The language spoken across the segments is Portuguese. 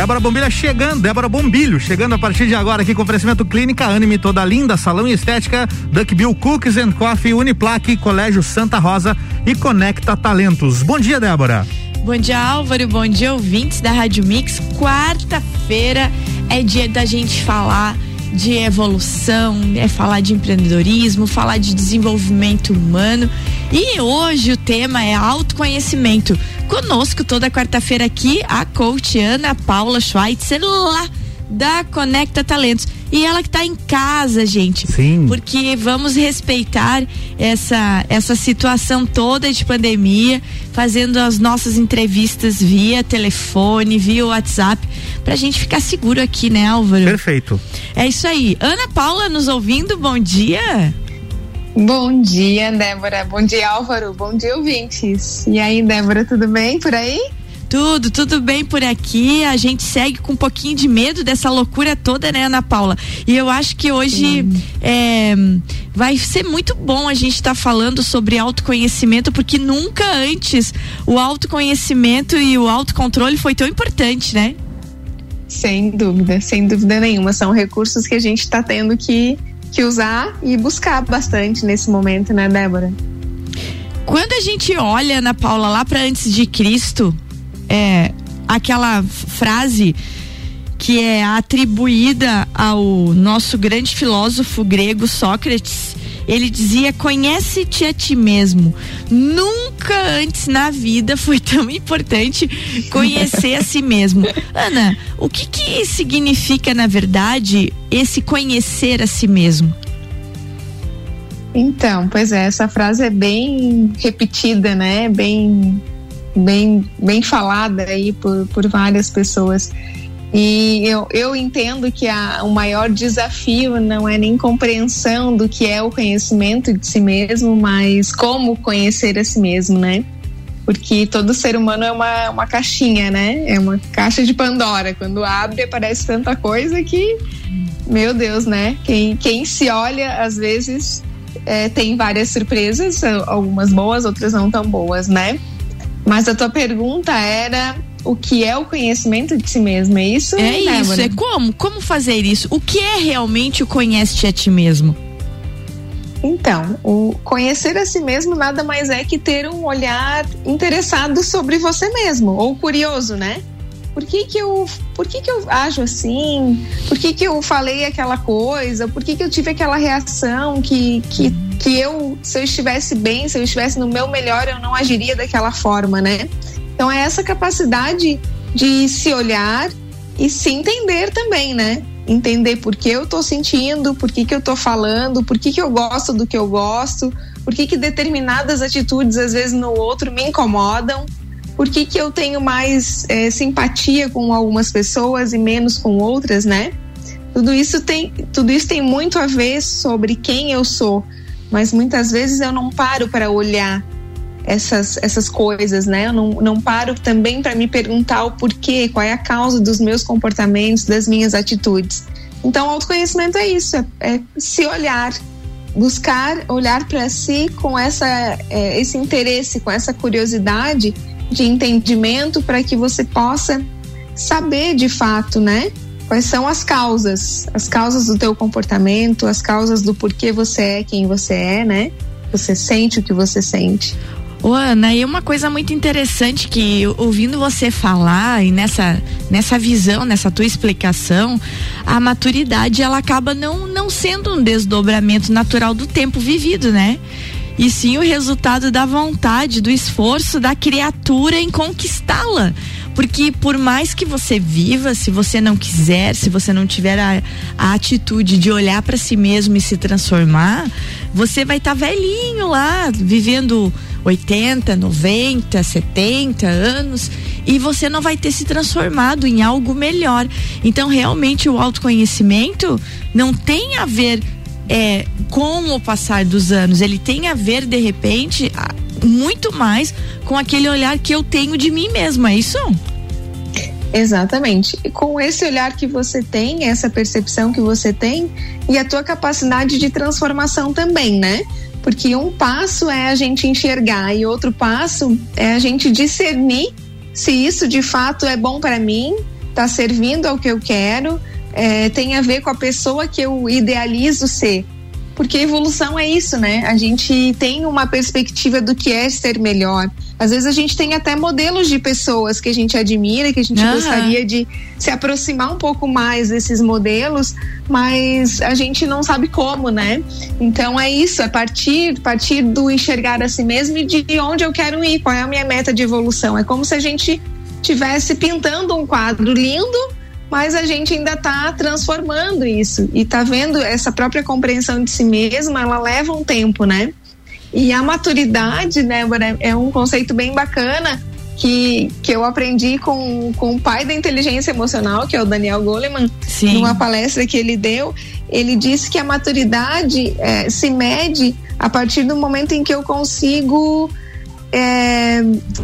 Débora Bombilha chegando, Débora Bombilho chegando a partir de agora aqui com oferecimento Clínica Anime Toda Linda, Salão e Estética, Duckbill Cookies and Coffee, Uniplaque, Colégio Santa Rosa e Conecta Talentos. Bom dia, Débora. Bom dia, Álvaro. Bom dia, ouvintes da Rádio Mix. Quarta-feira é dia da gente falar de evolução, é falar de empreendedorismo, falar de desenvolvimento humano. E hoje o tema é autoconhecimento. Conosco toda quarta-feira aqui a coach Ana Paula Schweitzer lá da Conecta Talentos. E ela que está em casa, gente. Sim. Porque vamos respeitar essa, essa situação toda de pandemia, fazendo as nossas entrevistas via telefone, via WhatsApp, pra gente ficar seguro aqui, né, Álvaro? Perfeito. É isso aí. Ana Paula nos ouvindo, bom dia. Bom dia, Débora. Bom dia, Álvaro. Bom dia, ouvintes. E aí, Débora, tudo bem por aí? Tudo, tudo bem por aqui. A gente segue com um pouquinho de medo dessa loucura toda, né, Ana Paula? E eu acho que hoje é, vai ser muito bom a gente estar tá falando sobre autoconhecimento, porque nunca antes o autoconhecimento e o autocontrole foi tão importante, né? Sem dúvida, sem dúvida nenhuma. São recursos que a gente está tendo que, que usar e buscar bastante nesse momento, né, Débora? Quando a gente olha, Ana Paula, lá para antes de Cristo, é, aquela frase que é atribuída ao nosso grande filósofo grego Sócrates. Ele dizia: Conhece-te a ti mesmo. Nunca antes na vida foi tão importante conhecer a si mesmo. Ana, o que, que significa, na verdade, esse conhecer a si mesmo? Então, pois é, essa frase é bem repetida, né? Bem bem, bem falada aí por, por várias pessoas. E eu, eu entendo que a, o maior desafio não é nem compreensão do que é o conhecimento de si mesmo, mas como conhecer a si mesmo, né? Porque todo ser humano é uma, uma caixinha, né? É uma caixa de Pandora. Quando abre, aparece tanta coisa que, meu Deus, né? Quem, quem se olha, às vezes, é, tem várias surpresas, algumas boas, outras não tão boas, né? Mas a tua pergunta era o que é o conhecimento de si mesmo, é isso? É Débora? isso, é como? Como fazer isso? O que é realmente o conhece a ti mesmo? Então, o conhecer a si mesmo nada mais é que ter um olhar interessado sobre você mesmo, ou curioso, né? Por que que eu, por que que eu ajo assim? Por que que eu falei aquela coisa? Por que que eu tive aquela reação que, que que eu, se eu estivesse bem, se eu estivesse no meu melhor, eu não agiria daquela forma, né? Então é essa capacidade de se olhar e se entender também, né? Entender por que eu tô sentindo, por que, que eu tô falando, por que, que eu gosto do que eu gosto, por que, que determinadas atitudes, às vezes, no outro me incomodam, por que, que eu tenho mais é, simpatia com algumas pessoas e menos com outras, né? Tudo isso tem, tudo isso tem muito a ver sobre quem eu sou mas muitas vezes eu não paro para olhar essas, essas coisas, né? Eu não, não paro também para me perguntar o porquê, qual é a causa dos meus comportamentos, das minhas atitudes. Então, autoconhecimento é isso, é, é se olhar, buscar olhar para si com essa, é, esse interesse, com essa curiosidade de entendimento para que você possa saber de fato, né? Quais são as causas? As causas do teu comportamento, as causas do porquê você é quem você é, né? Você sente o que você sente. Ô, Ana, e uma coisa muito interessante que ouvindo você falar e nessa, nessa visão, nessa tua explicação, a maturidade ela acaba não, não sendo um desdobramento natural do tempo vivido, né? E sim o resultado da vontade, do esforço da criatura em conquistá-la. Porque por mais que você viva, se você não quiser, se você não tiver a, a atitude de olhar para si mesmo e se transformar, você vai estar tá velhinho lá, vivendo 80, 90, 70 anos e você não vai ter se transformado em algo melhor. Então, realmente, o autoconhecimento não tem a ver é, com o passar dos anos, ele tem a ver, de repente, muito mais com aquele olhar que eu tenho de mim mesmo, é isso? Exatamente. E com esse olhar que você tem, essa percepção que você tem e a tua capacidade de transformação também, né? Porque um passo é a gente enxergar e outro passo é a gente discernir se isso de fato é bom para mim, está servindo ao que eu quero, é, tem a ver com a pessoa que eu idealizo ser. Porque evolução é isso, né? A gente tem uma perspectiva do que é ser melhor. Às vezes a gente tem até modelos de pessoas que a gente admira, que a gente uhum. gostaria de se aproximar um pouco mais desses modelos, mas a gente não sabe como, né? Então é isso, é partir, partir do enxergar a si mesmo e de onde eu quero ir, qual é a minha meta de evolução. É como se a gente tivesse pintando um quadro lindo mas a gente ainda está transformando isso e está vendo essa própria compreensão de si mesma, ela leva um tempo, né? E a maturidade, né, é um conceito bem bacana que, que eu aprendi com, com o pai da inteligência emocional, que é o Daniel Goleman, Sim. numa palestra que ele deu. Ele disse que a maturidade é, se mede a partir do momento em que eu consigo é,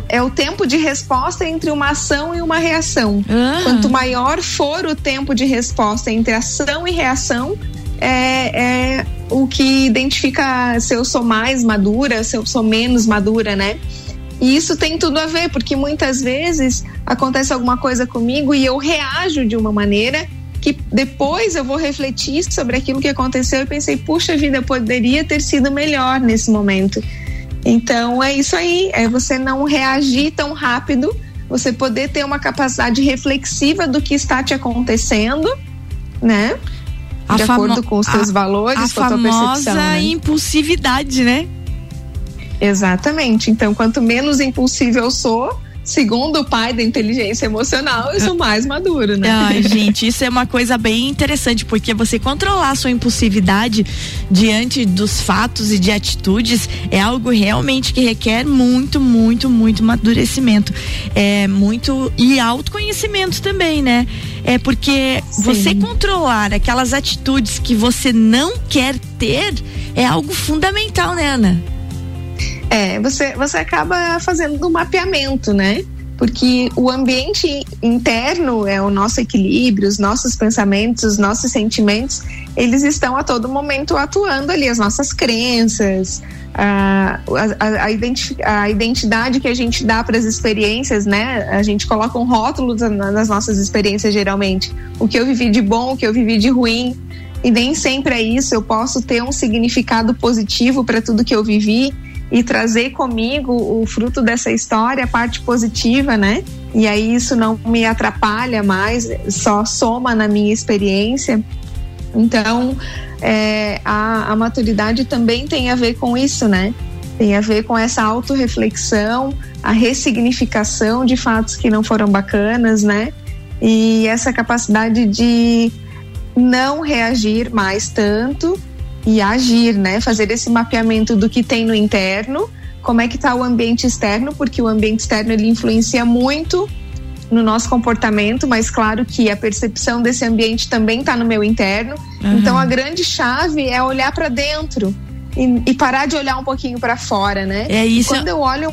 é o tempo de resposta entre uma ação e uma reação. Ah. Quanto maior for o tempo de resposta entre ação e reação, é, é o que identifica se eu sou mais madura, se eu sou menos madura, né? E isso tem tudo a ver, porque muitas vezes acontece alguma coisa comigo e eu reajo de uma maneira que depois eu vou refletir sobre aquilo que aconteceu e pensei, puxa vida, poderia ter sido melhor nesse momento. Então é isso aí, é você não reagir tão rápido, você poder ter uma capacidade reflexiva do que está te acontecendo, né? A de acordo com os seus a, valores, a com a tua percepção. Né? impulsividade, né? Exatamente. Então, quanto menos impulsivo eu sou, segundo o pai da inteligência emocional, eu sou mais maduro, né? Ai, gente, isso é uma coisa bem interessante, porque você controlar a sua impulsividade diante dos fatos e de atitudes é algo realmente que requer muito, muito, muito amadurecimento. É muito. E autoconhecimento também, né? É porque Sim. você controlar aquelas atitudes que você não quer ter é algo fundamental, né, Ana? É, você, você acaba fazendo um mapeamento, né? Porque o ambiente interno é o nosso equilíbrio, os nossos pensamentos, os nossos sentimentos, eles estão a todo momento atuando ali, as nossas crenças, a, a, a, a identidade que a gente dá para as experiências, né? A gente coloca um rótulo nas nossas experiências, geralmente. O que eu vivi de bom, o que eu vivi de ruim. E nem sempre é isso. Eu posso ter um significado positivo para tudo que eu vivi e trazer comigo o fruto dessa história, a parte positiva, né? E aí isso não me atrapalha mais, só soma na minha experiência. Então, é, a, a maturidade também tem a ver com isso, né? Tem a ver com essa autorreflexão, a ressignificação de fatos que não foram bacanas, né? E essa capacidade de não reagir mais tanto e agir, né? Fazer esse mapeamento do que tem no interno, como é que está o ambiente externo, porque o ambiente externo ele influencia muito no nosso comportamento, mas claro que a percepção desse ambiente também está no meu interno. Uhum. Então a grande chave é olhar para dentro e, e, parar de olhar um pouquinho para fora, né? É isso. E quando eu olho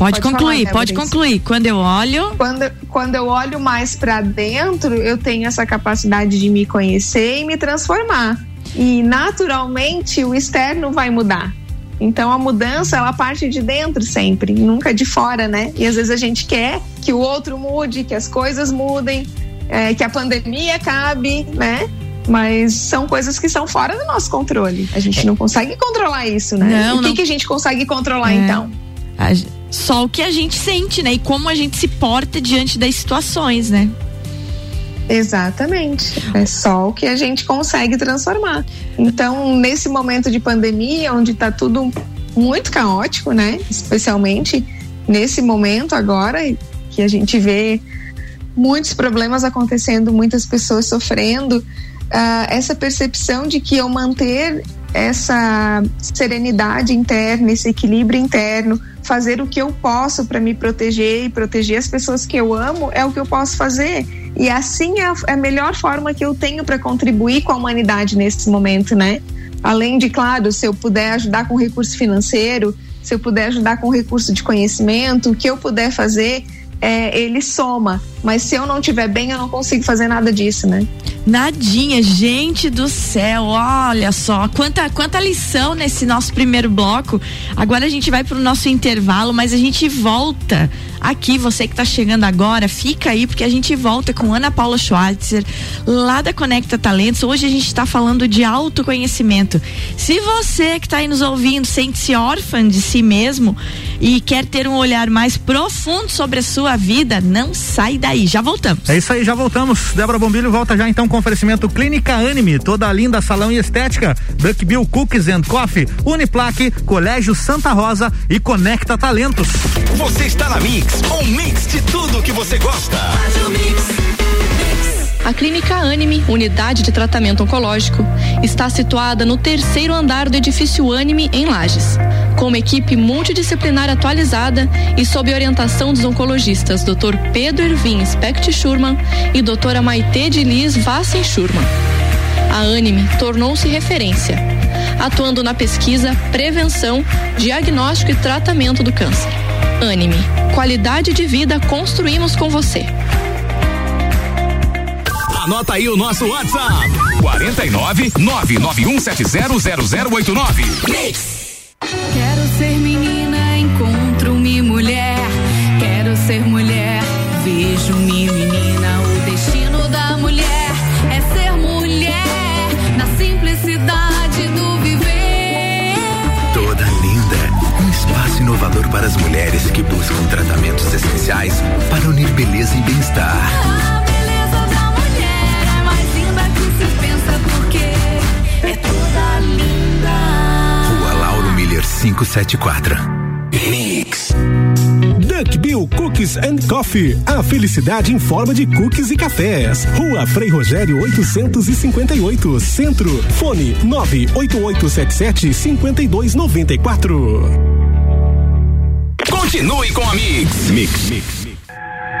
Pode, pode concluir, falar, pode concluir. Quando eu olho. Quando, quando eu olho mais para dentro, eu tenho essa capacidade de me conhecer e me transformar. E naturalmente o externo vai mudar. Então a mudança ela parte de dentro sempre, nunca de fora, né? E às vezes a gente quer que o outro mude, que as coisas mudem, é, que a pandemia acabe, né? Mas são coisas que são fora do nosso controle. A gente não consegue controlar isso, né? Não, o que, não... que a gente consegue controlar é. então? Só o que a gente sente, né? E como a gente se porta diante das situações, né? Exatamente. É só o que a gente consegue transformar. Então, nesse momento de pandemia, onde está tudo muito caótico, né? Especialmente nesse momento agora que a gente vê muitos problemas acontecendo, muitas pessoas sofrendo, uh, essa percepção de que eu manter essa serenidade interna, esse equilíbrio interno, fazer o que eu posso para me proteger e proteger as pessoas que eu amo é o que eu posso fazer. E assim é a, é a melhor forma que eu tenho para contribuir com a humanidade nesse momento, né? Além de, claro, se eu puder ajudar com recurso financeiro, se eu puder ajudar com recurso de conhecimento, o que eu puder fazer, é, ele soma. Mas se eu não estiver bem, eu não consigo fazer nada disso, né? Nadinha, gente do céu, olha só, quanta, quanta lição nesse nosso primeiro bloco. Agora a gente vai para o nosso intervalo, mas a gente volta aqui, você que está chegando agora, fica aí, porque a gente volta com Ana Paula Schwartzer, lá da Conecta Talentos. Hoje a gente está falando de autoconhecimento. Se você que está aí nos ouvindo sente-se órfã de si mesmo e quer ter um olhar mais profundo sobre a sua vida, não sai daí. Já voltamos. É isso aí, já voltamos. Débora Bombilho volta já então com oferecimento Clínica Anime, toda linda salão e estética, Duck Bill Cookies and Coffee, Uniplaque, Colégio Santa Rosa e Conecta Talentos. Você está na Mix, um mix de tudo que você gosta. A Clínica Anime, unidade de tratamento oncológico, está situada no terceiro andar do edifício Anime, em Lages. Com uma equipe multidisciplinar atualizada e sob orientação dos oncologistas Dr. Pedro Ervin Specht Schurman e doutora Maite de Liz Vassen Schurman. A Anime tornou-se referência, atuando na pesquisa, prevenção, diagnóstico e tratamento do câncer. Anime, qualidade de vida construímos com você. Anota aí o nosso WhatsApp: 49 991700089. Vejo-me menina. O destino da mulher é ser mulher na simplicidade do viver. Toda linda. Um espaço inovador para as mulheres que buscam tratamentos essenciais para unir beleza e bem-estar. A beleza da mulher é mais linda que se pensa porque é toda linda. Rua Lauro Miller 574. Duck Bill Cookies and Coffee. A felicidade em forma de cookies e cafés. Rua Frei Rogério 858, Centro. Fone 98877 5294. Continue com a Mix. Mix, mix.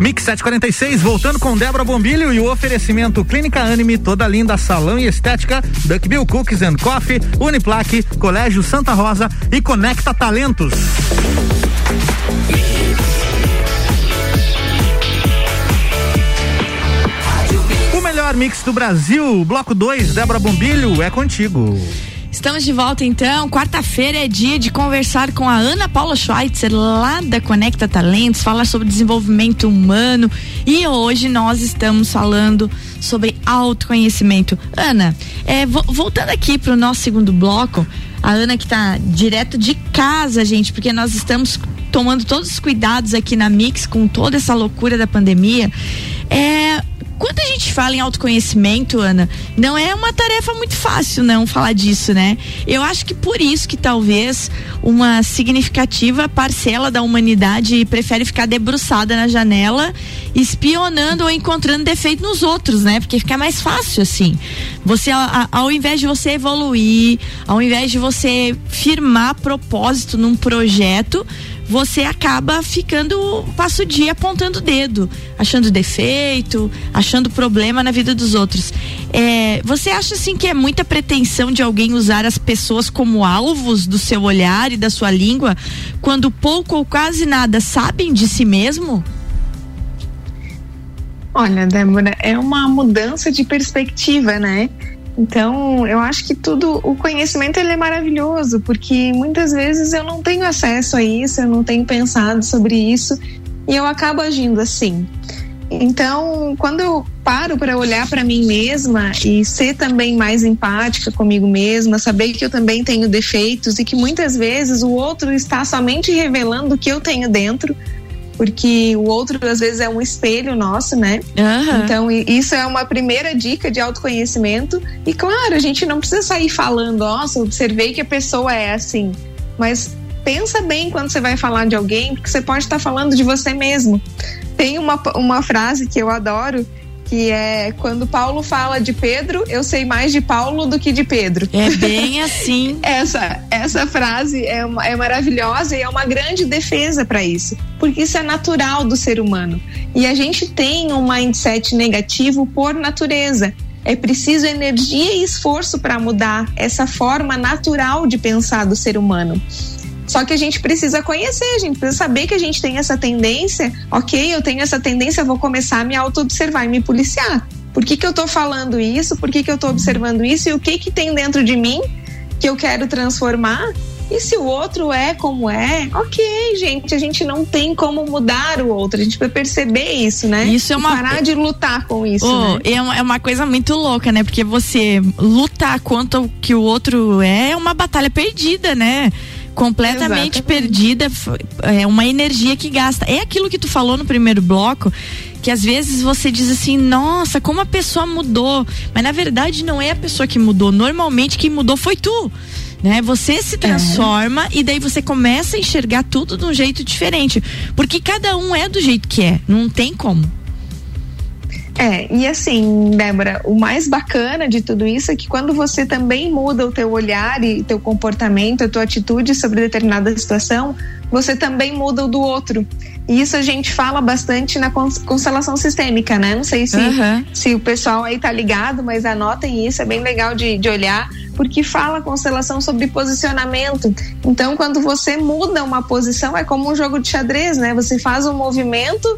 Mix 746, voltando com Débora Bombilho e o oferecimento Clínica Anime, toda linda salão e estética, Duck Bill Cookies and Coffee, Uniplaque, Colégio Santa Rosa e Conecta Talentos. O melhor mix do Brasil, bloco 2, Débora Bombilho, é contigo. Estamos de volta então. Quarta-feira é dia de conversar com a Ana Paula Schweitzer, lá da Conecta Talentos, falar sobre desenvolvimento humano. E hoje nós estamos falando sobre autoconhecimento. Ana, é, vo voltando aqui para o nosso segundo bloco, a Ana que está direto de casa, gente, porque nós estamos tomando todos os cuidados aqui na Mix com toda essa loucura da pandemia. É, gente fala em autoconhecimento, Ana, não é uma tarefa muito fácil não falar disso, né? Eu acho que por isso que talvez uma significativa parcela da humanidade prefere ficar debruçada na janela, espionando ou encontrando defeito nos outros, né? Porque fica mais fácil assim. Você ao invés de você evoluir, ao invés de você firmar propósito num projeto, você acaba ficando, passa o dia apontando o dedo, achando defeito, achando problema na vida dos outros. É, você acha assim que é muita pretensão de alguém usar as pessoas como alvos do seu olhar e da sua língua, quando pouco ou quase nada sabem de si mesmo? Olha, Débora, é uma mudança de perspectiva, né? Então, eu acho que tudo, o conhecimento ele é maravilhoso, porque muitas vezes eu não tenho acesso a isso, eu não tenho pensado sobre isso e eu acabo agindo assim. Então, quando eu paro para olhar para mim mesma e ser também mais empática comigo mesma, saber que eu também tenho defeitos e que muitas vezes o outro está somente revelando o que eu tenho dentro, porque o outro às vezes é um espelho nosso, né? Aham. Então, isso é uma primeira dica de autoconhecimento. E claro, a gente não precisa sair falando, nossa, observei que a pessoa é assim. Mas pensa bem quando você vai falar de alguém, porque você pode estar falando de você mesmo. Tem uma, uma frase que eu adoro, que é quando Paulo fala de Pedro, eu sei mais de Paulo do que de Pedro. É bem assim. essa, essa frase é, uma- é maravilhosa e é uma grande defesa para isso, porque isso é natural do ser humano. E a gente tem um mindset negativo por natureza. É preciso energia e esforço para mudar essa forma natural de pensar do ser humano. Só que a gente precisa conhecer, a gente precisa saber que a gente tem essa tendência. Ok, eu tenho essa tendência, eu vou começar a me auto-observar e me policiar. Por que, que eu tô falando isso? Por que, que eu tô observando isso? E o que, que tem dentro de mim que eu quero transformar? E se o outro é como é, ok, gente, a gente não tem como mudar o outro, a gente precisa perceber isso, né? Isso é E uma- parar de lutar com isso, Ô, né? é, uma, é uma coisa muito louca, né? Porque você lutar contra o que o outro é é uma batalha perdida, né? Completamente Exatamente. perdida, é uma energia que gasta. É aquilo que tu falou no primeiro bloco, que às vezes você diz assim, nossa, como a pessoa mudou. Mas na verdade não é a pessoa que mudou. Normalmente quem mudou foi tu. Né? Você se transforma e daí você começa a enxergar tudo de um jeito diferente. Porque cada um é do jeito que é. Não tem como. É, e assim, Débora, o mais bacana de tudo isso é que quando você também muda o teu olhar e teu comportamento, a tua atitude sobre determinada situação, você também muda o do outro. E isso a gente fala bastante na cons- constelação sistêmica, né? Não sei se, Aham. se o pessoal aí tá ligado, mas anotem isso, é bem legal de, de olhar, porque fala constelação sobre posicionamento. Então, quando você muda uma posição, é como um jogo de xadrez, né? Você faz um movimento,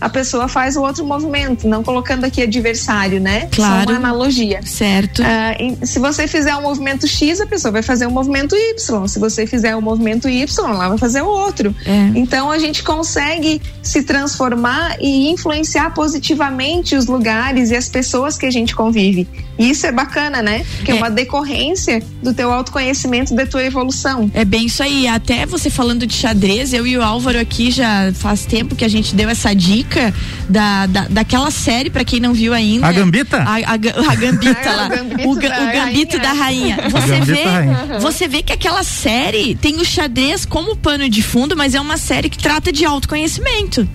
a pessoa faz o outro movimento, não colocando aqui adversário, né? Claro. Só uma analogia. Certo. E se você fizer um movimento X, a pessoa vai fazer um movimento Y. Se você fizer um movimento Y, ela vai fazer o outro. É. Então a gente consegue se transformar e influenciar positivamente os lugares e as pessoas que a gente convive. E isso é bacana, né? Que é, É. uma decorrência do teu autoconhecimento, da tua evolução. É bem isso aí. Até você falando de xadrez, eu e o Álvaro aqui já faz tempo que a gente deu essa dica da, da, daquela série, pra quem não viu ainda. A Gambita? A, a, a Gambita Ah, lá. o Gambito o, Ga- da o Gambito Rainha. da Rainha. Você vê, da Rainha. você vê que aquela série tem o xadrez como pano de fundo, mas é uma série que trata de autoconhecimento.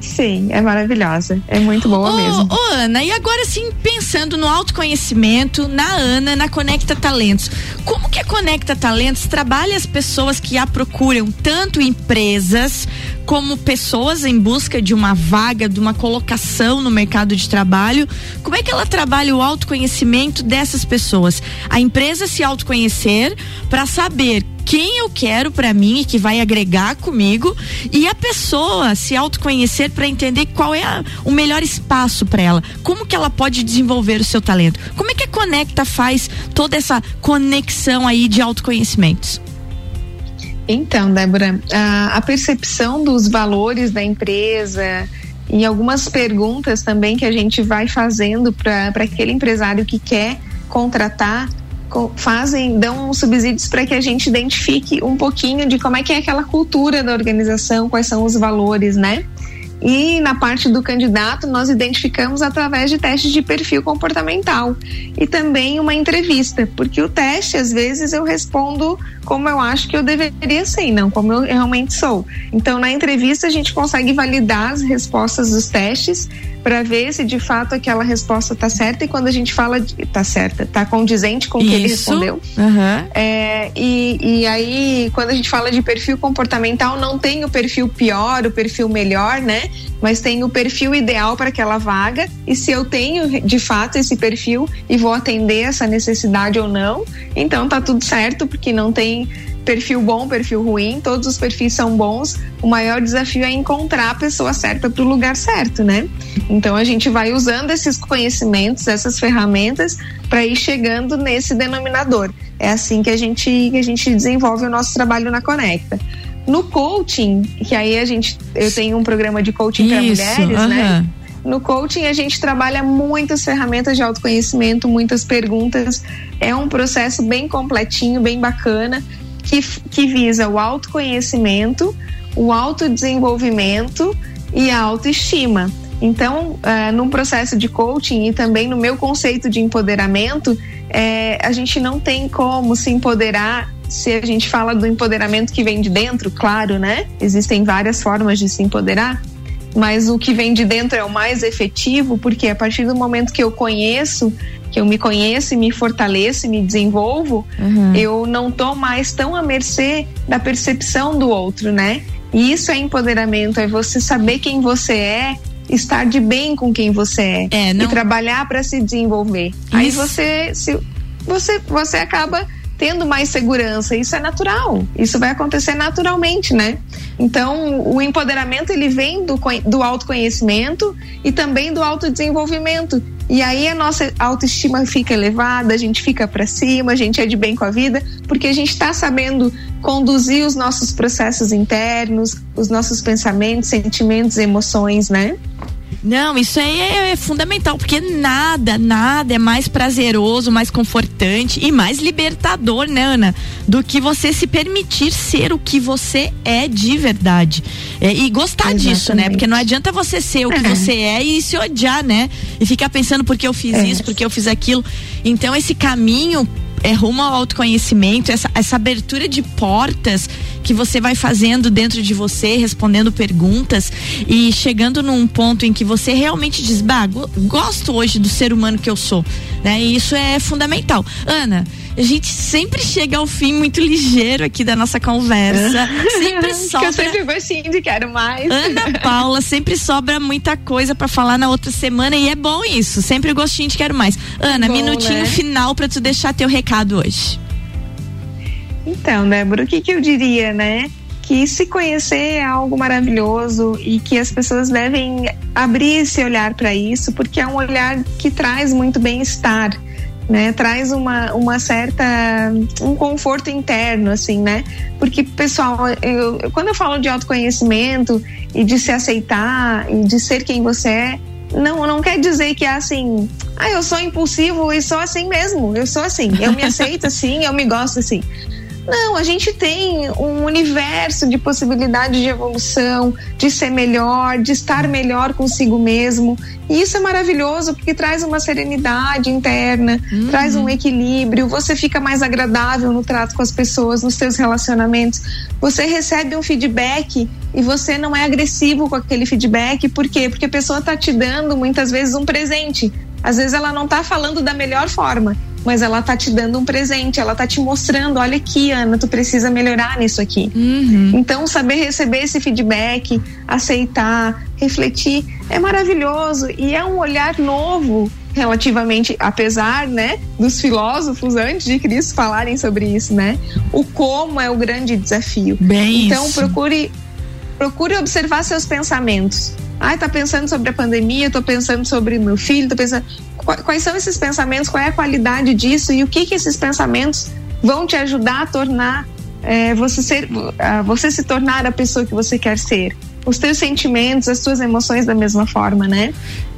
Sim, é maravilhosa. É muito boa mesmo. ô, Ana, e agora sim, pensando no autoconhecimento, na Ana, na Conecta Talentos. Como que a Conecta Talentos trabalha as pessoas que a procuram, tanto empresas como pessoas em busca de uma vaga, de uma colocação no mercado de trabalho? Como é que ela trabalha o autoconhecimento dessas pessoas? A empresa se autoconhecer para saber quem eu quero para mim e que vai agregar comigo e a pessoa se autoconhecer para entender qual é a- o melhor espaço para ela, como que ela pode desenvolver o seu talento. Como é que a Conecta faz toda essa conexão aí de autoconhecimentos? Então, Débora, a, a percepção dos valores da empresa e algumas perguntas também que a gente vai fazendo para aquele empresário que quer contratar co- fazem dão subsídios para que a gente identifique um pouquinho de como é que é aquela cultura da organização, quais são os valores, né? E na parte do candidato, nós identificamos através de testes de perfil comportamental e também uma entrevista, porque o teste, às vezes, eu respondo como eu acho que eu deveria ser, não como eu realmente sou. Então, na entrevista, a gente consegue validar as respostas dos testes para ver se de fato aquela resposta está certa e quando a gente fala de, tá certa, tá condizente com o que ele respondeu. Aham. É, e, e aí, quando a gente fala de perfil comportamental, não tem o perfil pior, o perfil melhor, né? Mas tem o perfil ideal para aquela vaga. E se eu tenho de fato esse perfil e vou atender essa necessidade ou não, então tá tudo certo, porque não tem perfil bom, perfil ruim, todos os perfis são bons. O maior desafio é encontrar a pessoa certa para o lugar certo, né? Então a gente vai usando esses conhecimentos, essas ferramentas para ir chegando nesse denominador. É assim que a gente que a gente desenvolve o nosso trabalho na Conecta. No coaching, que aí a gente, eu tenho um programa de coaching para mulheres, né? aham. No coaching a gente trabalha muitas ferramentas de autoconhecimento, muitas perguntas. É um processo bem completinho, bem bacana, que, que visa o autoconhecimento, o autodesenvolvimento e a autoestima. Então, uh, num processo de coaching e também no meu conceito de empoderamento, é, a gente não tem como se empoderar se a gente fala do empoderamento que vem de dentro, claro, né? Existem várias formas de se empoderar, mas o que vem de dentro é o mais efetivo, porque a partir do momento que eu conheço, que eu me conheço e me fortaleço e me desenvolvo, Uhum. eu não tô mais tão à mercê da percepção do outro, né? E isso é empoderamento, é você saber quem você é, estar de bem com quem você é, e trabalhar para se desenvolver. Aí Isso. você se você você acaba tendo mais segurança. Isso é natural. Isso vai acontecer naturalmente, né? Então, o empoderamento ele vem do, do autoconhecimento e também do autodesenvolvimento. E aí a nossa autoestima fica elevada, a gente fica para cima, a gente é de bem com a vida, porque a gente está sabendo conduzir os nossos processos internos, os nossos pensamentos, sentimentos, emoções, né? Não, isso aí é, é fundamental, porque nada, nada é mais prazeroso, mais confortante e mais libertador, né, Ana? Do que você se permitir ser o que você é de verdade. É, e gostar disso, né? Porque não adianta você ser o que É. você é e se odiar, né? E ficar pensando porque eu fiz É. isso, porque eu fiz aquilo. Então, esse caminho é rumo ao autoconhecimento, essa, essa abertura de portas que você vai fazendo dentro de você, respondendo perguntas e chegando num ponto em que você realmente diz, bah, go- gosto hoje do ser humano que eu sou, né? E isso é fundamental. Ana, a gente sempre chega ao fim muito ligeiro aqui da nossa conversa. sempre Que sobra. eu sempre vou assim de quero mais. Ana Paula, sempre sobra muita coisa pra falar na outra semana e é bom isso. Sempre o gostinho de quero mais. Ana, Bom, minutinho né? final pra tu deixar teu recado hoje. Então, Débora, o que, que eu diria, né? Que se conhecer é algo maravilhoso e que as pessoas devem abrir esse olhar para isso, porque é um olhar que traz muito bem-estar, né? Traz uma, uma certa um conforto interno, assim, né? Porque, pessoal, eu- quando eu falo de autoconhecimento e de se aceitar e de ser quem você é, não, não quer dizer que é assim, ah, eu sou impulsivo e sou assim mesmo, eu sou assim, eu me aceito assim, eu me gosto assim. Não, a gente tem um universo de possibilidades de evolução, de ser melhor, de estar melhor consigo mesmo. E isso é maravilhoso porque traz uma serenidade interna, traz um equilíbrio, você fica mais agradável no trato com as pessoas, nos seus relacionamentos. Você recebe um feedback e você não é agressivo com aquele feedback, por quê? Porque a pessoa está te dando muitas vezes um presente. Às vezes ela não está falando da melhor forma, mas ela tá te dando um presente, ela tá te mostrando, olha aqui, Ana, tu precisa melhorar nisso aqui. Então, saber receber esse feedback, aceitar, refletir, é maravilhoso e é um olhar novo relativamente, apesar, né, dos filósofos antes de Cristo falarem sobre isso, né? O como é o grande desafio. Bem então, isso. procure procure observar seus pensamentos. Ai, tá pensando sobre a pandemia, tô pensando sobre meu filho, tô pensando Qua- quais são esses pensamentos, qual é a qualidade disso e o que que esses pensamentos vão te ajudar a tornar eh, você ser você se tornar a pessoa que você quer ser. Os teus sentimentos, as tuas emoções da mesma forma, né?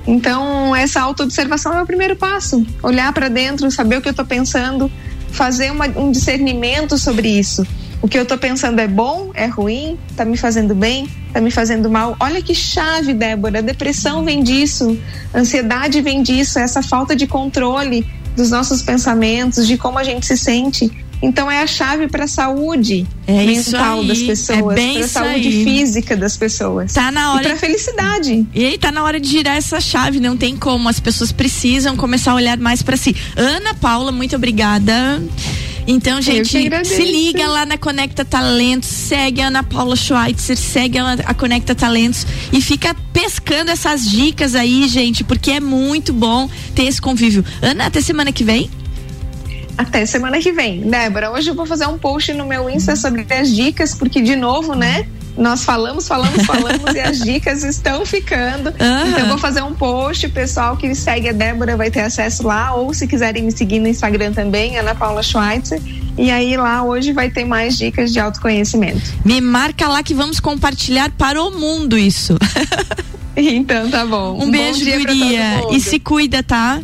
Então, essa autoobservação é o primeiro passo. Olhar para dentro, saber o que eu tô pensando, fazer uma- um discernimento sobre isso. O que eu tô pensando é bom, é ruim, tá me fazendo bem, tá me fazendo mal. Olha que chave, Débora. A depressão vem disso, a ansiedade vem disso, essa falta de controle dos nossos pensamentos, de como a gente se sente. Então é a chave para a saúde É mental das pessoas, é para a saúde aí. física das pessoas. Tá na hora. E para felicidade. E aí tá na hora de girar essa chave, não tem como. As pessoas precisam começar a olhar mais pra si. Ana Paula, muito obrigada. Então, gente, se liga lá na Conecta Talentos, segue a Ana Paula Schweitzer, segue a, a Conecta Talentos e fica pescando essas dicas aí, gente, porque é muito bom ter esse convívio. Ana, até semana que vem. Até semana que vem. Débora, hoje eu vou fazer um post no meu Insta sobre as dicas, porque, de novo, né? Nós falamos, falamos, falamos e as dicas estão ficando. Aham. Então eu vou fazer um post, o pessoal que segue a Débora vai ter acesso lá, ou se quiserem me seguir no Instagram também, Ana Paula Schweitzer. E aí lá hoje vai ter mais dicas de autoconhecimento. Me marca lá que vamos compartilhar para o mundo isso. Então tá bom. Um, bom beijo, dia pra guria. todo mundo. E se cuida, tá?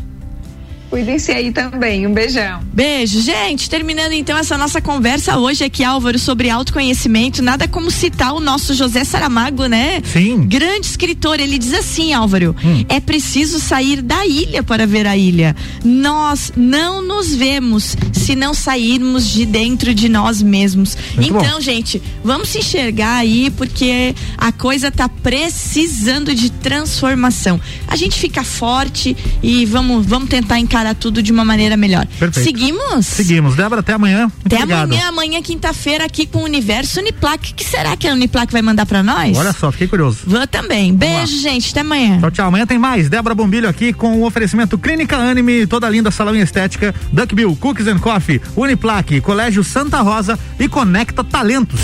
Cuidem-se aí também. Um beijão. Beijo, gente. Terminando então essa nossa conversa hoje aqui, Álvaro, sobre autoconhecimento. Nada como citar o nosso José Saramago, né? Sim. Grande escritor. Ele diz assim, Álvaro: Hum. é preciso sair da ilha para ver a ilha. Nós não nos vemos se não sairmos de dentro de nós mesmos. Muito bom. então, gente, vamos se enxergar aí, porque a coisa tá precisando de transformação. A gente fica forte e vamos, vamos tentar encarar tudo de uma maneira melhor. Perfeito. Seguimos? Seguimos. Débora, até amanhã. Muito Até obrigado. amanhã, amanhã, quinta-feira, aqui com o Universo Uniplac. O que será que a Uniplac vai mandar pra nós? Olha só, fiquei curioso. Vou também. Beijo, gente. Até amanhã. Tchau, tchau. Amanhã tem mais. Débora Bombilho aqui com o oferecimento Clínica Anime, toda linda salão em estética, Duckbill, Cookies and Coffee, Uniplaque, Colégio Santa Rosa e Conecta Talentos.